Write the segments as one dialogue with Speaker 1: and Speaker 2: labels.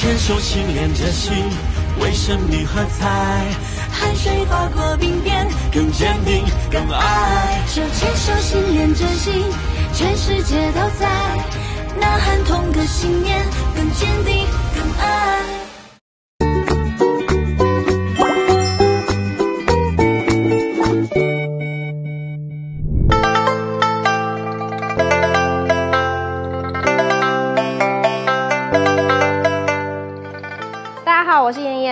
Speaker 1: 牵手心连着心，为生命喝彩。
Speaker 2: 汗水划过鬓边，
Speaker 1: 更坚定，更爱。
Speaker 2: 手牵手心连着心，全世界都在呐喊同个信念，更坚定，更爱。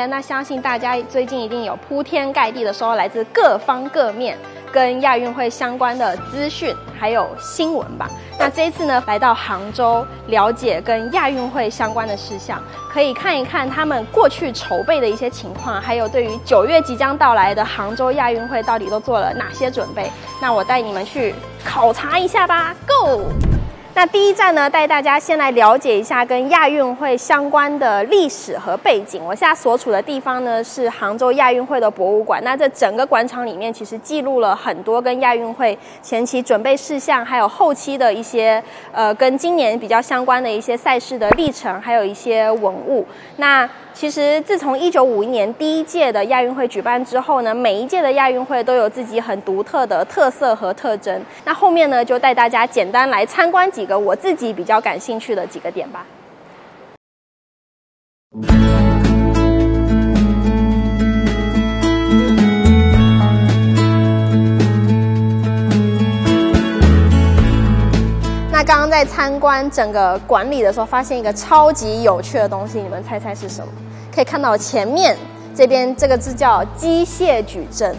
Speaker 3: 那相信大家最近一定有铺天盖地的收到来自各方各面跟亚运会相关的资讯，还有新闻吧。那这一次呢，来到杭州了解跟亚运会相关的事项，可以看一看他们过去筹备的一些情况，还有对于九月即将到来的杭州亚运会到底都做了哪些准备。那我带你们去考察一下吧，Go！那第一站呢，带大家先来了解一下跟亚运会相关的历史和背景。我现在所处的地方呢是杭州亚运会的博物馆。那这整个广场里面，其实记录了很多跟亚运会前期准备事项，还有后期的一些呃跟今年比较相关的一些赛事的历程，还有一些文物。那其实自从一九五一年第一届的亚运会举办之后呢，每一届的亚运会都有自己很独特的特色和特征。那后面呢，就带大家简单来参观几个我自己比较感兴趣的几个点吧。那刚刚在参观整个馆里的时候，发现一个超级有趣的东西，你们猜猜是什么？可以看到前面这边这个字叫机械矩阵。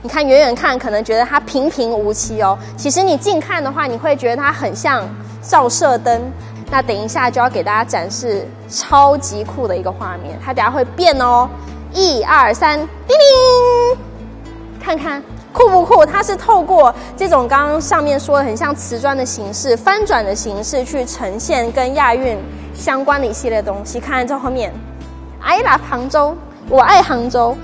Speaker 3: 你看远远看可能觉得它平平无奇哦，其实你近看的话，你会觉得它很像照射灯。那等一下就要给大家展示超级酷的一个画面，它等下会变哦。一二三，叮叮，看看。酷不酷？它是透过这种刚刚上面说的很像瓷砖的形式、翻转的形式去呈现跟亚运相关的一系列东西。看看这后面，I love 杭州，我爱杭州。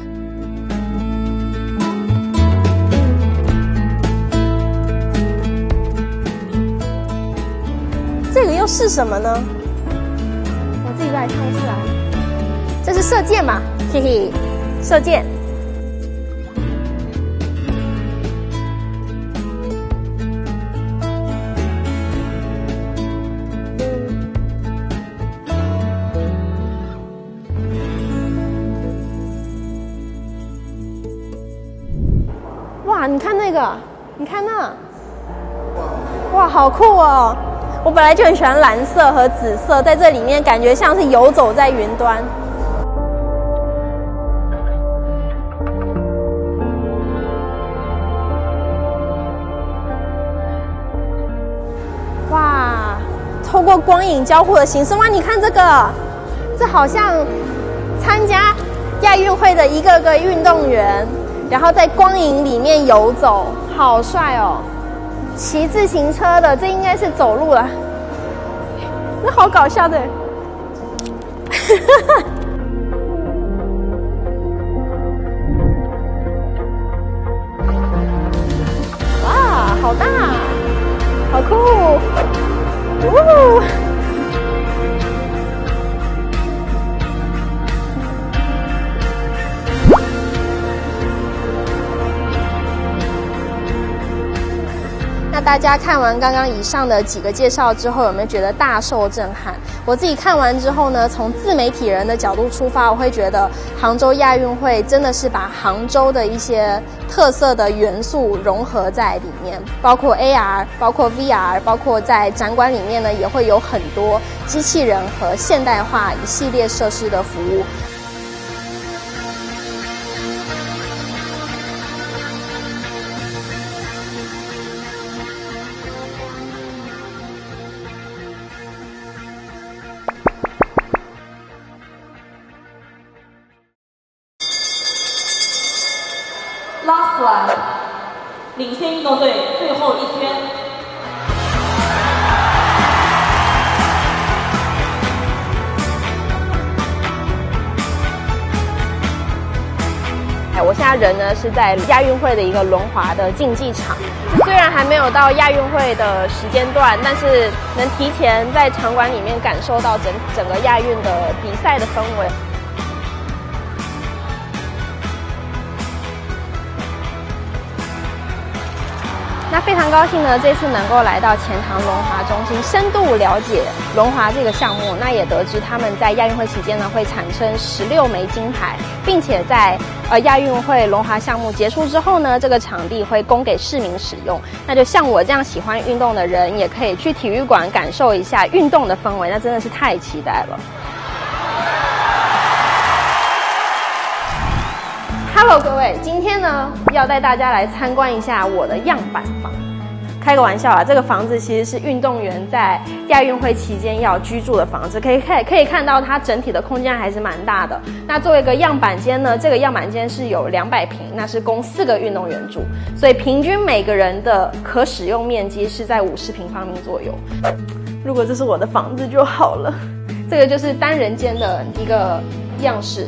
Speaker 3: 这个又是什么呢？我自己来看一下，这是射箭吧？嘿嘿，射箭。你看那个，你看那，哇，好酷哦！我本来就很喜欢蓝色和紫色，在这里面感觉像是游走在云端。哇，透过光影交互的形式，哇，你看这个，这好像参加亚运会的一个个运动员。然后在光影里面游走，好帅哦！骑自行车的，这应该是走路了。那好搞笑的，哇，好大，好酷，呜！大家看完刚刚以上的几个介绍之后，有没有觉得大受震撼？我自己看完之后呢，从自媒体人的角度出发，我会觉得杭州亚运会真的是把杭州的一些特色的元素融合在里面，包括 AR，包括 VR，包括在展馆里面呢，也会有很多机器人和现代化一系列设施的服务。
Speaker 4: 领先运动队最后一圈。
Speaker 3: 哎我现在人呢是在亚运会的一个轮滑的竞技场，虽然还没有到亚运会的时间段，但是能提前在场馆里面感受到整整个亚运的比赛的氛围。那非常高兴呢，这次能够来到钱塘龙华中心，深度了解龙华这个项目。那也得知他们在亚运会期间呢，会产生十六枚金牌，并且在呃亚运会轮滑项目结束之后呢，这个场地会供给市民使用。那就像我这样喜欢运动的人，也可以去体育馆感受一下运动的氛围。那真的是太期待了。Hello，各位，今天呢要带大家来参观一下我的样板房。开个玩笑啊，这个房子其实是运动员在亚运会期间要居住的房子，可以看可以看到它整体的空间还是蛮大的。那作为一个样板间呢，这个样板间是有两百平，那是供四个运动员住，所以平均每个人的可使用面积是在五十平方米左右。如果这是我的房子就好了。这个就是单人间的一个样式，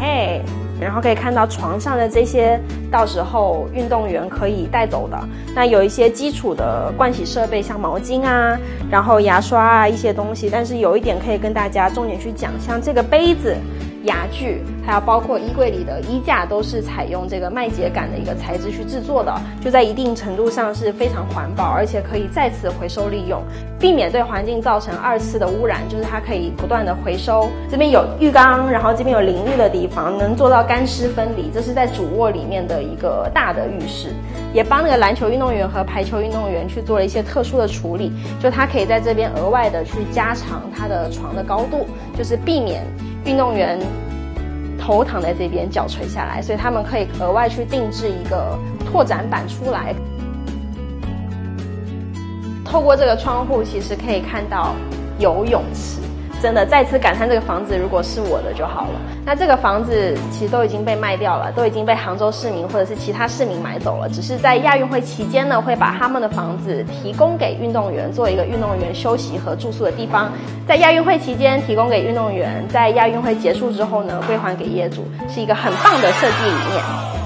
Speaker 3: 嘿嘿。然后可以看到床上的这些，到时候运动员可以带走的。那有一些基础的盥洗设备，像毛巾啊，然后牙刷啊一些东西。但是有一点可以跟大家重点去讲，像这个杯子。牙具，还有包括衣柜里的衣架，都是采用这个麦秸秆的一个材质去制作的，就在一定程度上是非常环保，而且可以再次回收利用，避免对环境造成二次的污染。就是它可以不断的回收。这边有浴缸，然后这边有淋浴的地方，能做到干湿分离。这是在主卧里面的一个大的浴室，也帮那个篮球运动员和排球运动员去做了一些特殊的处理，就它可以在这边额外的去加长它的床的高度，就是避免。运动员头躺在这边，脚垂下来，所以他们可以额外去定制一个拓展板出来。透过这个窗户，其实可以看到游泳池。真的再次感叹，这个房子如果是我的就好了。那这个房子其实都已经被卖掉了，都已经被杭州市民或者是其他市民买走了。只是在亚运会期间呢，会把他们的房子提供给运动员，做一个运动员休息和住宿的地方。在亚运会期间提供给运动员，在亚运会结束之后呢，归还给业主，是一个很棒的设计理念。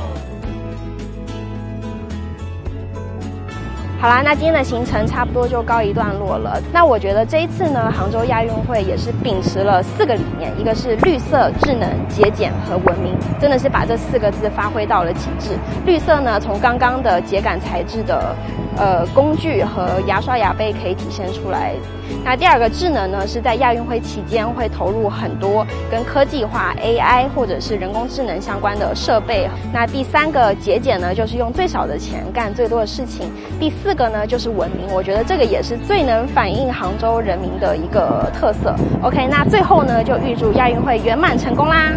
Speaker 3: 好啦，那今天的行程差不多就告一段落了。那我觉得这一次呢，杭州亚运会也是秉持了四个理念，一个是绿色、智能、节俭和文明，真的是把这四个字发挥到了极致。绿色呢，从刚刚的秸秆材质的。呃，工具和牙刷、牙杯可以体现出来。那第二个智能呢，是在亚运会期间会投入很多跟科技化、AI 或者是人工智能相关的设备。那第三个节俭呢，就是用最少的钱干最多的事情。第四个呢，就是文明。我觉得这个也是最能反映杭州人民的一个特色。OK，那最后呢，就预祝亚运会圆满成功啦！